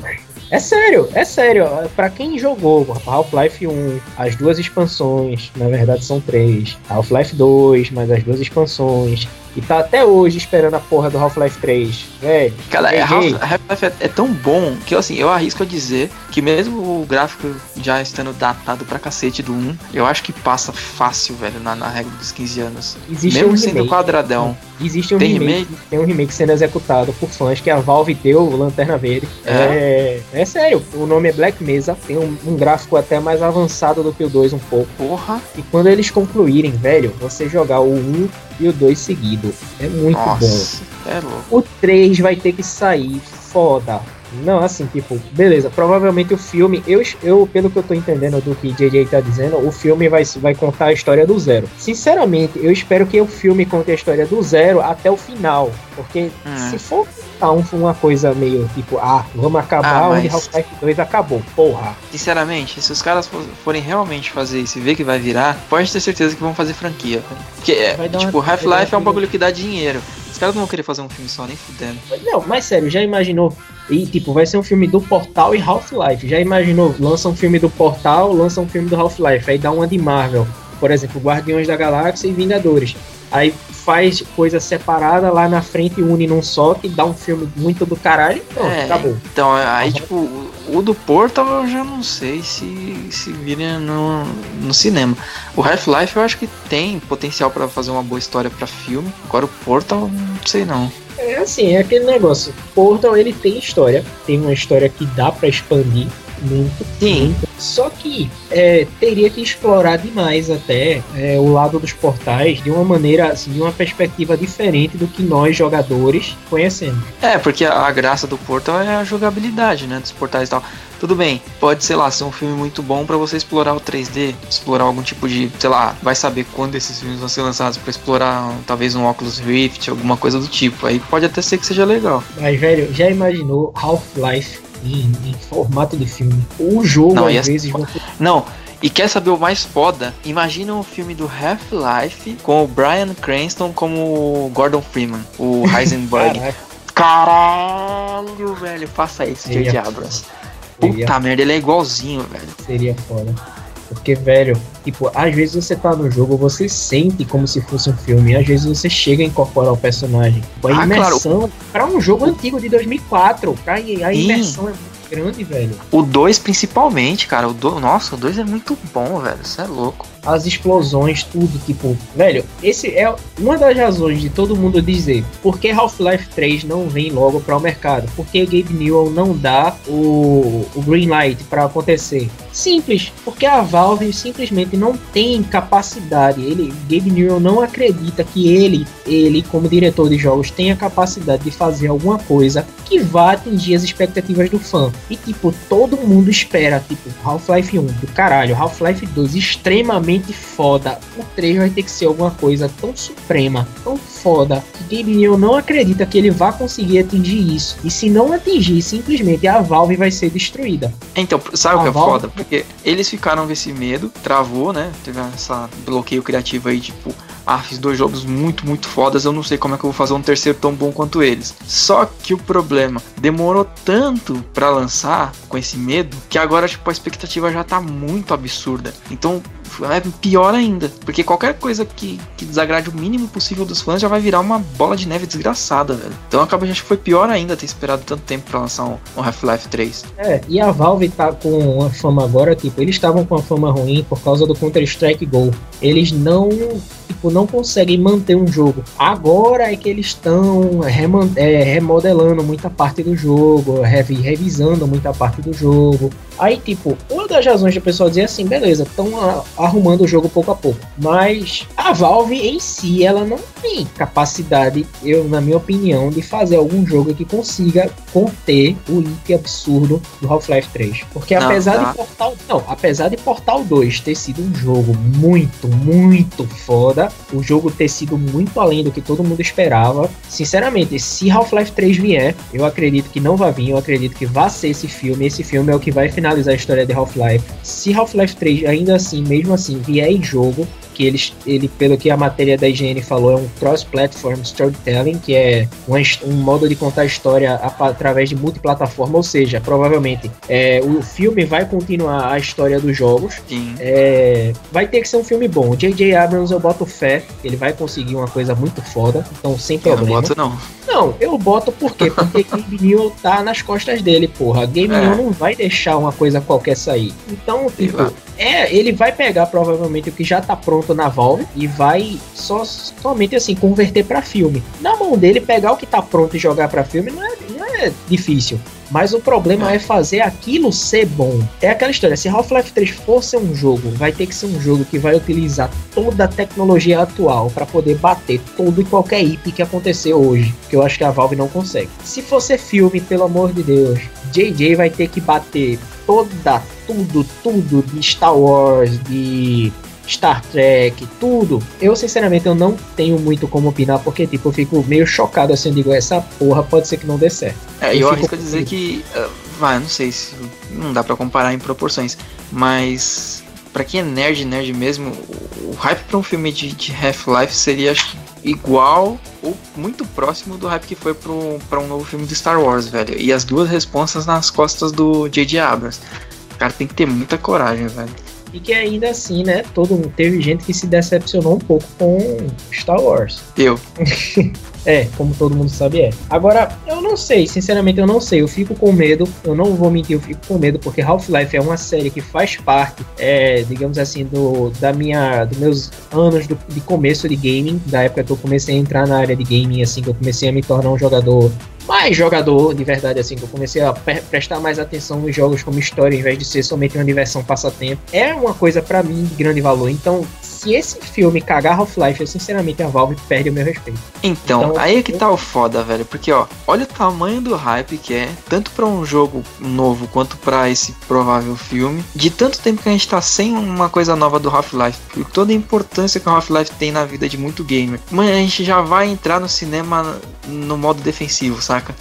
é sério, é sério. Pra quem jogou Half-Life 1, as duas expansões, na verdade são três. Half-Life 2, mais as duas expansões. E tá até hoje esperando a porra do Half-Life 3. Velho, Cara, é, Half-Life é, é tão bom que assim, eu arrisco a dizer que mesmo o gráfico já estando datado pra cacete do 1, eu acho que passa fácil, velho, na, na regra dos 15 anos. existe mesmo um sendo remake. quadradão. Existe um Tem remake, tem um remake sendo executado por fãs que a Valve deu Lanterna Verde. É, é, sério, o nome é Black Mesa, tem um, um gráfico até mais avançado do que o 2 um pouco. Porra, E quando eles concluírem, velho, você jogar o 1 e o 2 seguido. É muito bom. nossa, é louco. O 3 vai ter que sair foda. Não, assim, tipo, beleza. Provavelmente o filme, eu, eu pelo que eu tô entendendo do que JJ tá dizendo, o filme vai, vai contar a história do zero. Sinceramente, eu espero que o filme conte a história do zero até o final. Porque Hum. se for um- uma coisa meio tipo, ah, vamos acabar Ah, onde mas- Half-Life 2 acabou. Porra. Sinceramente, se os caras fo- forem realmente fazer isso e ver que vai virar, pode ter certeza que vão fazer franquia. Porque, é, tipo, Half-Life é um bagulho que dá dinheiro. Os caras não vão querer fazer um filme só, nem fudendo. Não, mas sério, já imaginou? E tipo, vai ser um filme do Portal e Half-Life. Já imaginou? Lança um filme do Portal, lança um filme do Half-Life. Aí dá uma de Marvel. Por exemplo, Guardiões da Galáxia e Vingadores. Aí faz coisa separada lá na frente e une num só, que dá um filme muito do caralho. Pronto, É, acabou. Então, aí, tipo, o- do Portal eu já não sei se, se vira no, no cinema. O Half-Life eu acho que tem potencial pra fazer uma boa história pra filme. Agora o Portal, não sei não. É assim, é aquele negócio. Portal, ele tem história. Tem uma história que dá pra expandir muito. Sim. muito. Só que é, teria que explorar demais até é, o lado dos portais de uma maneira, assim, de uma perspectiva diferente do que nós, jogadores, conhecemos. É, porque a, a graça do Portal é a jogabilidade, né? Dos portais e tal. Tudo bem, pode, sei lá, ser um filme muito bom pra você explorar o 3D, explorar algum tipo de, sei lá, vai saber quando esses filmes vão ser lançados pra explorar talvez um Oculus Rift, alguma coisa do tipo. Aí pode até ser que seja legal. Mas, velho, já imaginou Half-Life em, em formato de filme? O jogo, Não, às ser vezes, você Não, e quer saber o mais foda? Imagina um filme do Half-Life com o Brian Cranston como o Gordon Freeman, o *laughs* Heisenberg. Caralho, velho, faça isso, J.J. Abrams. seria Puta merda, ele é igualzinho, velho. Seria foda. Porque, velho, tipo, às vezes você tá no jogo, você sente como se fosse um filme. Às vezes você chega a incorporar o personagem. Tipo, a Ah, imersão, pra um jogo antigo de 2004, pra, a Sim. imersão é muito grande, velho. O 2 principalmente, cara. O do... Nossa, o 2 é muito bom, velho. Você é louco. As explosões, tudo, tipo, velho, esse é uma das razões de todo mundo dizer por que Half-Life 3 não vem logo para o mercado. Porque Gabe Newell não dá o, o green light para acontecer. Simples, porque a Valve simplesmente não tem capacidade. Ele, Gabe Newell não acredita que ele, ele como diretor de jogos, tenha capacidade de fazer alguma coisa que vá atingir as expectativas do fã. E tipo, todo mundo espera, tipo, Half-Life 1 do caralho, Half-Life 2 extremamente foda. O 3 vai ter que ser alguma coisa tão suprema, tão foda, que Gabe Newell não acredita que ele vá conseguir atingir isso. E se não atingir, simplesmente a Valve vai ser destruída. Então, sabe o que é Valve- foda? Porque eles ficaram com esse medo, travou, né? Teve essa bloqueio criativo aí, tipo, ah, fiz dois jogos muito, muito fodas, eu não sei como é que eu vou fazer um terceiro tão bom quanto eles. Só que o problema, demorou tanto pra lançar com esse medo, que agora, tipo, a expectativa já tá muito absurda. Então, é pior ainda, porque qualquer coisa que, que desagrade o mínimo possível dos fãs já vai virar uma bola de neve desgraçada, velho. Então acaba acho que foi pior ainda ter esperado tanto tempo pra lançar um, um Half-Life 3. É, e a Valve tá com uma fama agora, tipo, eles estavam com uma fama ruim por causa do Counter-Strike Go. Eles não, tipo, não conseguem manter um jogo. Agora é que eles estão reman- é, remodelando muita parte do jogo, revi- revisando muita parte do jogo. Aí, tipo, uma das razões do pessoal dizer assim, beleza, a, arrumando o jogo pouco a pouco. Mas a Valve em si, ela não tem capacidade, eu na minha opinião, de fazer algum jogo que consiga conter o leak absurdo do Half-Life 3. Porque Não, apesar tá. de Portal, não, apesar de Portal 2 ter sido um jogo muito, muito foda, o jogo ter sido muito além do que todo mundo esperava, sinceramente, se Half-Life 3 vier, eu acredito que não vai vir, eu acredito que vai ser esse filme, esse filme é o que vai finalizar a história de Half-Life. Se Half-Life 3 ainda assim, mesmo assim, vier em jogo, que eles, ele, pelo que a matéria da IGN falou, é um cross-platform storytelling, que é um, um modo de contar história através de multiplataforma, ou seja, provavelmente é, o filme vai continuar a história dos jogos, é, vai ter que ser um filme bom. J.J. Abrams, eu boto fé, ele vai conseguir uma coisa muito foda, então sem Eu não problema. boto, não. Não, eu boto por quê? Porque *laughs* Game New tá nas costas dele, porra. Game É. New não vai deixar uma coisa qualquer sair. Então, tipo, é, ele vai pegar provavelmente o que já tá pronto na Valve e vai só somente assim converter pra filme. Na mão dele pegar o que tá pronto e jogar pra filme não é, não é difícil. Mas o problema é fazer aquilo ser bom. É aquela história, se Half-Life 3 for ser um jogo, vai ter que ser um jogo que vai utilizar toda a tecnologia atual pra poder bater todo e qualquer IP que acontecer hoje, que eu acho que a Valve não consegue. Se for ser filme, pelo amor de Deus, JJ vai ter que bater toda, tudo, tudo de Star Wars, de Star Trek, tudo. Eu, sinceramente, eu não tenho muito como opinar, porque, tipo, eu fico meio chocado assim, eu digo, essa porra pode ser que não dê certo. É, Eu eu arrisco a dizer que. ah, vai, não sei se. Não dá pra comparar em proporções. Mas. Pra quem é nerd, nerd mesmo, o, hype pra um filme de, de Half-Life seria acho que, igual ou muito próximo do hype que foi pro, pra um novo filme de Star Wars, velho. E as duas responsas nas costas do J.J. Abrams. O cara tem que ter muita coragem, velho. E que ainda assim, né, todo mundo teve gente que se decepcionou um pouco com Star Wars. Eu. *laughs* É, como todo mundo sabe, é. Agora, eu não sei, sinceramente, eu não sei. Eu fico com medo, eu não vou mentir, eu fico com medo, porque Half-Life é uma série que faz parte, é, digamos assim, do, da minha, dos meus anos do- de começo de gaming, da época que eu comecei a entrar na área de gaming, assim, que eu comecei a me tornar um jogador mais jogador, de verdade, assim, que eu comecei a pre- prestar mais atenção nos jogos como história, em vez de ser somente uma diversão passatempo. É uma coisa pra mim de grande valor. Então, se esse filme cagar Half-Life, eu sinceramente a Valve perde o meu respeito. Então, Então, aí é que tá o foda, velho. Porque, ó, olha o tamanho do hype que é, tanto pra um jogo novo quanto pra esse provável filme. De tanto tempo que a gente tá sem uma coisa nova do Half-Life. E toda a importância que o Half-Life tem na vida de muito gamer. Mas a gente já vai entrar no cinema no modo defensivo, saca?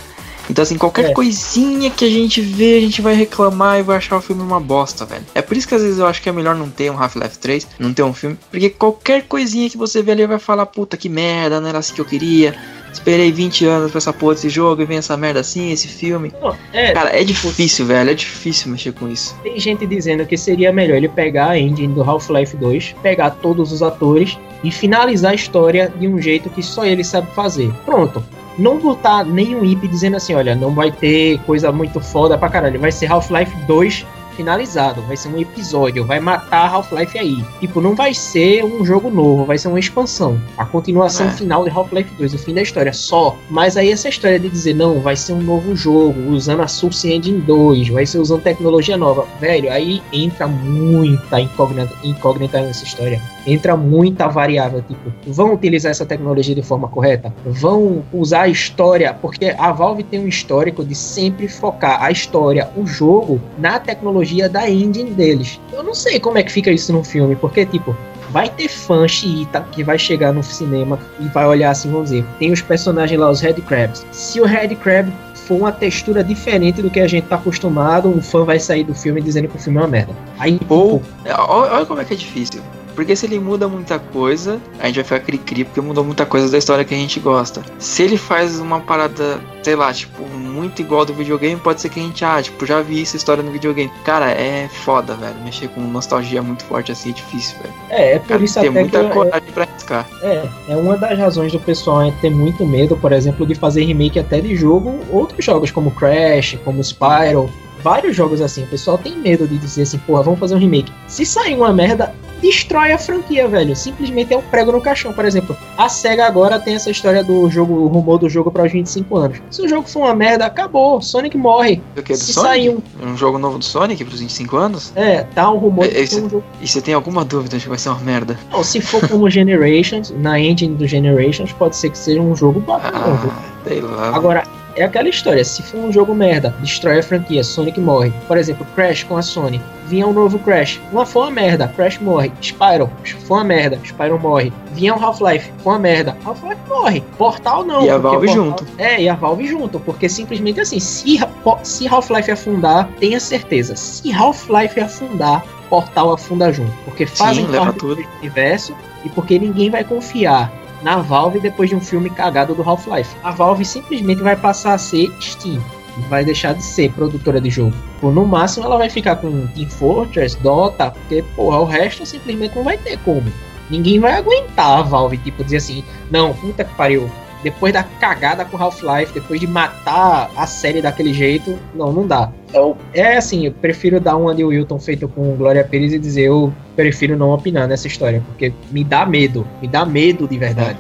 Então, assim, qualquer É. coisinha que a gente vê, a gente vai reclamar e vai achar o filme uma bosta, velho. É por isso que às vezes eu acho que é melhor não ter um Half-Life 3, não ter um filme, porque qualquer coisinha que você vê ali vai falar, puta que merda, não era assim que eu queria. Esperei 20 anos pra essa porra desse jogo e vem essa merda assim, esse filme. Não, é, Cara, é difícil, velho, é difícil mexer com isso. tem gente dizendo que seria melhor ele pegar a engine do Half-Life 2, pegar todos os atores e finalizar a história de um jeito que só ele sabe fazer. Pronto. Não botar nenhum IP dizendo assim, olha, não vai ter coisa muito foda pra caralho. Vai ser Half-Life 2 finalizado, vai ser um episódio, vai matar Half-Life aí. Tipo, não vai ser um jogo novo, vai ser uma expansão. A continuação É. final de Half-Life 2, o fim da história, só. Mas aí essa história de dizer, não, vai ser um novo jogo, usando a Source Engine 2, vai ser usando tecnologia nova. Velho, aí entra muita incógnita, incógnita nessa história. Entra muita variável, tipo, vão utilizar essa tecnologia de forma correta? Vão usar a história, porque a Valve tem um histórico de sempre focar a história, o jogo, na tecnologia da engine deles. Eu não sei como é que fica isso no filme, porque, tipo, vai ter fã xiita que vai chegar no cinema e vai olhar assim, vamos dizer, tem os personagens lá, os Red Crabs. Se o Red Crab for uma textura diferente do que a gente tá acostumado, um fã vai sair do filme dizendo que o filme é uma merda. Aí, Ou, tipo, é, olha como é que é difícil. Porque se ele muda muita coisa, a gente vai ficar cri-cri, porque mudou muita coisa da história que a gente gosta. Se ele faz uma parada, sei lá, tipo, muito igual do videogame, pode ser que a gente, ah, tipo, já vi essa história no videogame. Cara, é foda, velho. Mexer com nostalgia muito forte assim é difícil, velho. é, é por Cara, isso tem até que muita eu- coragem pra arriscar. É, é uma das razões do pessoal é ter muito medo, por exemplo, de fazer remake até de jogo, outros jogos como Crash, como Spyro, vários jogos assim. O pessoal tem medo de dizer assim, porra, vamos fazer um remake. Se sair uma merda, destrói a franquia, velho. Simplesmente é um prego no caixão. Por exemplo, a SEGA agora tem essa história do jogo, o rumor do jogo para os 25 anos. Se o jogo for uma merda, acabou. Sonic morre. Do que? Do Se Sonic? sair um. Um jogo novo do Sonic pros 25 anos? É, tá um rumor É, esse- um jogo. E você tem alguma dúvida de que vai ser uma merda? Não, se for como *laughs* Generations, na engine do Generations, pode ser que seja um jogo bacana. Ah, sei lá. Agora, é aquela história, se for um jogo merda, destrói a franquia, Sonic morre. Por exemplo, Crash com a Sony. Vinha um novo Crash. Uma foi uma merda, Crash morre. Spyro, foi uma merda, Spyro morre. Vinha um Half-Life, foi uma merda, Half-Life morre. Portal não. E a Valve Portal- junto. É, e a Valve junto, porque simplesmente assim, se, se Half-Life afundar, tenha certeza, se Half-Life afundar, Portal afunda junto. Porque fazem leva parte tudo. do universo e porque ninguém vai confiar na Valve depois de um filme cagado do Half-Life. A Valve simplesmente vai passar a ser Steam. Vai deixar de ser produtora de jogo. Por no máximo ela vai ficar com Team Fortress, Dota, porque porra, o resto simplesmente não vai ter como. Ninguém vai aguentar a Valve, tipo, dizer assim, não, puta que pariu. Depois da cagada com Half-Life, depois de matar a série daquele jeito, não, não dá. Eu, é assim, eu prefiro dar um Andy Wilton feito com Glória Pires e dizer eu prefiro não opinar nessa história, porque me dá medo, me dá medo de verdade.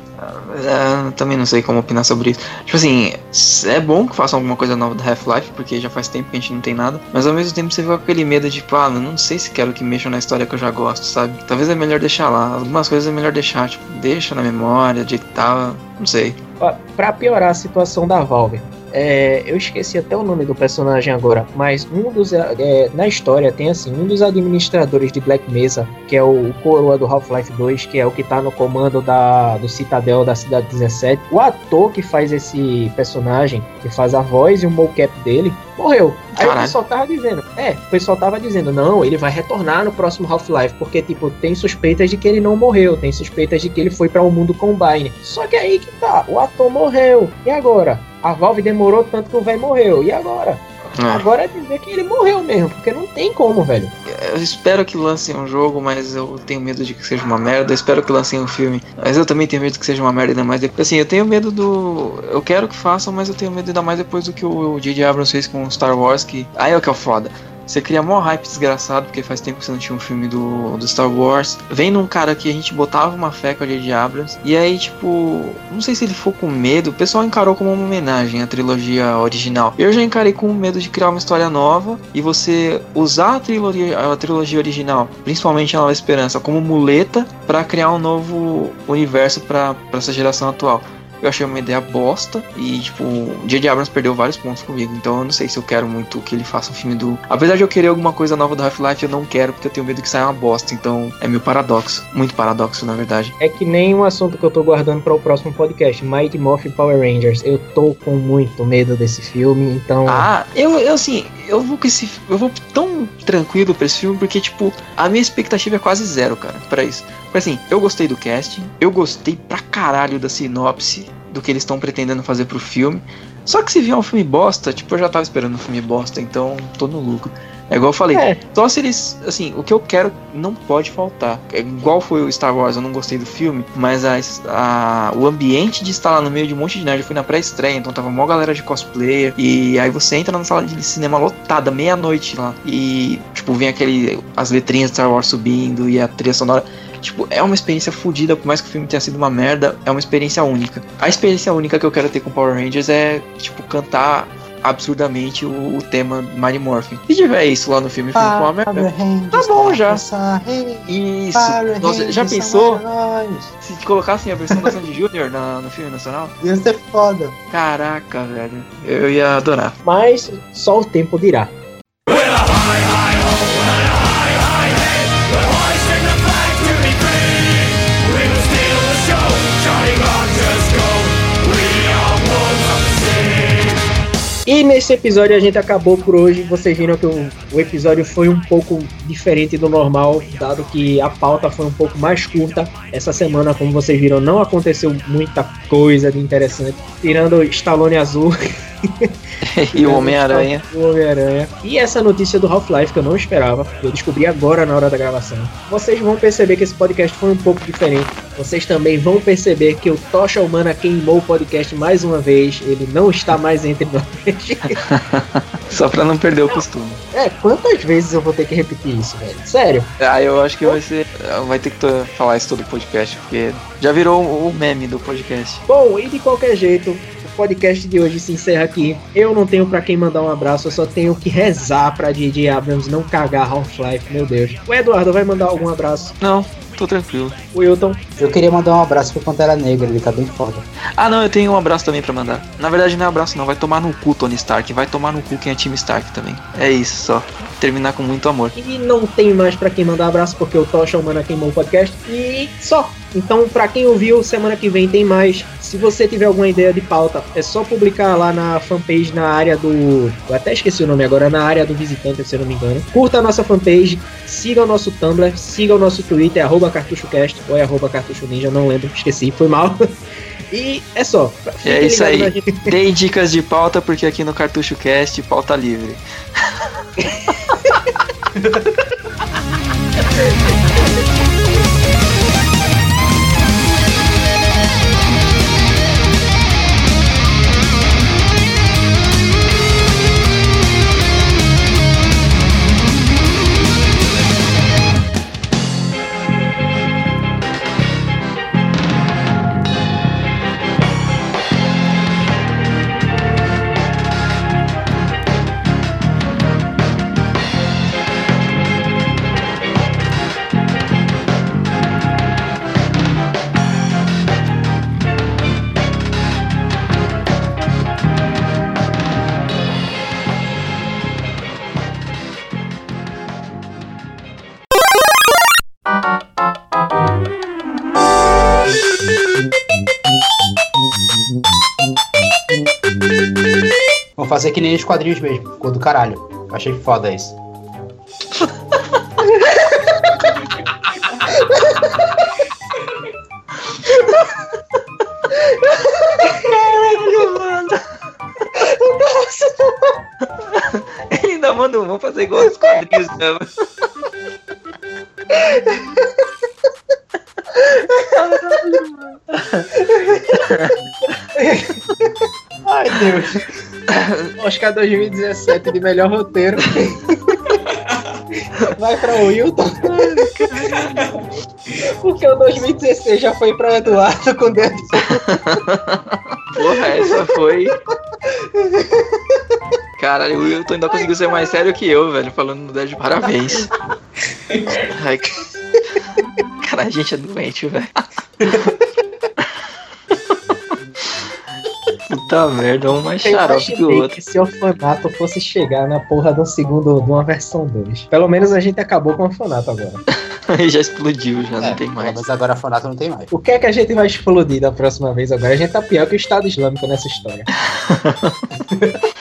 É, também não sei como opinar sobre isso. Tipo assim, é bom que façam alguma coisa nova do Half-Life, porque já faz tempo que a gente não tem nada. Mas ao mesmo tempo você fica com aquele medo de, tipo, ah, não sei se quero que mexam na história que eu já gosto, sabe? Talvez é melhor deixar lá. Algumas coisas é melhor deixar, tipo, deixa na memória, de tal, não sei. Pra piorar a situação da Valve, é, eu esqueci até o nome do personagem agora, mas um dos é, na história tem assim um dos administradores de Black Mesa, que é o coroa do Half-Life 2, que é o que tá no comando da, do Citadel da Cidade 17. O ator que faz esse personagem, que faz a voz e o mocap dele, morreu. Aí o pessoal tava dizendo, é, o pessoal tava dizendo, não, ele vai retornar no próximo Half-Life, porque, tipo, tem suspeitas de que ele não morreu, tem suspeitas de que ele foi para o mundo Combine. Só que aí que tá, o ator morreu. E agora? A Valve demorou tanto que o velho morreu. E agora? É. Agora é dizer que ele morreu mesmo, porque não tem como, velho. Eu espero que lancem um jogo, mas eu tenho medo de que seja uma merda. Eu espero que lancem um filme, mas eu também tenho medo que seja uma merda ainda mais depois. Assim, eu tenho medo do. Eu quero que façam, mas eu tenho medo ainda mais depois do que o J.J. Abrams fez com Star Wars. Que aí é o que é o foda. Você cria mó hype desgraçado, porque faz tempo que você não tinha um filme do, do Star Wars. Vem num cara que a gente botava uma fé com a J.J. Abrams. E aí, tipo, não sei se ele ficou com medo. O pessoal encarou como uma homenagem à trilogia original. Eu já encarei com medo de criar uma história nova e você usar a trilogia, a trilogia original, principalmente a Nova Esperança, como muleta pra criar um novo universo pra essa geração atual. Eu achei uma ideia bosta e, tipo, o J.J. Abrams perdeu vários pontos comigo. Então eu não sei se eu quero muito que ele faça um filme do. Apesar de eu querer alguma coisa nova do Half-Life, eu não quero porque eu tenho medo que saia uma bosta. Então é meu paradoxo. Muito paradoxo, na verdade. É que nem um assunto que eu tô guardando para o próximo podcast, Mighty Morphin Power Rangers. Eu tô com muito medo desse filme, então. Ah, eu, eu assim, eu vou com esse. Eu vou tão tranquilo pra esse filme porque, tipo, a minha expectativa é quase zero, cara, pra isso. Porque assim, eu gostei do casting, eu gostei pra caralho da sinopse do que eles estão pretendendo fazer pro filme. Só que se vier um filme bosta, tipo, eu já tava esperando um filme bosta, então tô no lucro. É igual eu falei, É. só se eles. Assim, o que eu quero não pode faltar. É igual foi o Star Wars, eu não gostei do filme, mas a, a- o ambiente de estar lá no meio de um monte de nerd, eu fui na pré-estreia, então tava mó galera de cosplayer. E aí você entra na sala de cinema lotada, meia-noite lá. E, tipo, vem aquele. as letrinhas de Star Wars subindo e a trilha sonora. Tipo, é uma experiência fodida, por mais que o filme tenha sido uma merda, é uma experiência única. A experiência única que eu quero ter com Power Rangers é, tipo, cantar absurdamente o, o tema Mighty Morphin. Se tiver isso lá no filme, o filme uma merda. Tá bom já. Isso. Nossa, já pensou se colocassem a versão da Sandy Jr. na- no filme nacional? Ia ser foda. Caraca, velho. Eu ia adorar. Mas só o tempo dirá. E nesse episódio a gente acabou por hoje. Vocês viram que o, o episódio foi um pouco diferente do normal, dado que a pauta foi um pouco mais curta. Essa semana, como vocês viram, não aconteceu muita coisa de interessante, tirando Stallone Azul. *laughs* e o Homem-Aranha. O Homem-Aranha. E essa notícia do Half-Life que eu não esperava, eu descobri agora na hora da gravação. Vocês vão perceber que esse podcast foi um pouco diferente. Vocês também vão perceber que o Tocha Humana queimou o podcast mais uma vez. Ele não está mais entre nós. *laughs* Só pra não perder o costume. É, quantas vezes eu vou ter que repetir isso, velho? Sério. Ah, eu acho que vai ser. Vai ter que falar isso todo podcast, porque já virou o meme do podcast. Bom, e de qualquer jeito, podcast de hoje se encerra aqui. Eu não tenho para quem mandar um abraço, eu só tenho que rezar pra DJ Abrams não cagar Half-Life, meu Deus. O Eduardo vai mandar algum abraço? Não, tô tranquilo. O Wilton? Eu queria mandar um abraço pro Pantera Negra, ele tá bem foda. Ah, não, eu tenho um abraço também pra mandar. Na verdade, não é abraço, não. Vai tomar no cu, Tony Stark. Vai tomar no cu quem é time Stark também. É isso só. Terminar com muito amor. E não tem mais para quem mandar abraço, porque o Tocha Humana queimou o podcast. E só. Então, para quem ouviu, semana que vem tem mais. Se você tiver alguma ideia de pauta, é só publicar lá na fanpage na área do. Eu até esqueci o nome agora, na área do visitante, se eu não me engano. Curta a nossa fanpage, siga o nosso Tumblr, siga o nosso Twitter, arroba cartuchocast ou é arroba cartucho ninja, não lembro, esqueci, foi mal. *laughs* E é só. É isso aí. *laughs* Dei dicas de pauta, porque aqui no Cartucho Cast, pauta livre. *laughs* fazer que nem os quadrinhos mesmo. Ficou do caralho. Achei foda isso. Caralho, mano. Nossa. Ele ainda mandou, vamos fazer igual os quadrinhos mesmo. Oscar 2017 de melhor roteiro. *laughs* Vai pra Wilton. Porque o 2016 já foi pra Eduardo com Deus. Porra, essa foi. Caralho, o Wilton ainda conseguiu ser mais sério que eu, velho, falando no 10 de parabéns. *laughs* Ai, cara, a gente é doente, velho. Puta merda, um mais xarope que o outro. Que se o orfanato fosse chegar na porra do segundo, de uma versão 2. Pelo menos a gente acabou com o orfanato agora. *laughs* já explodiu, já é, não tem mais. Mas agora o orfanato não tem mais. O que é que a gente vai explodir da próxima vez agora? A gente tá pior que o Estado Islâmico nessa história. *laughs*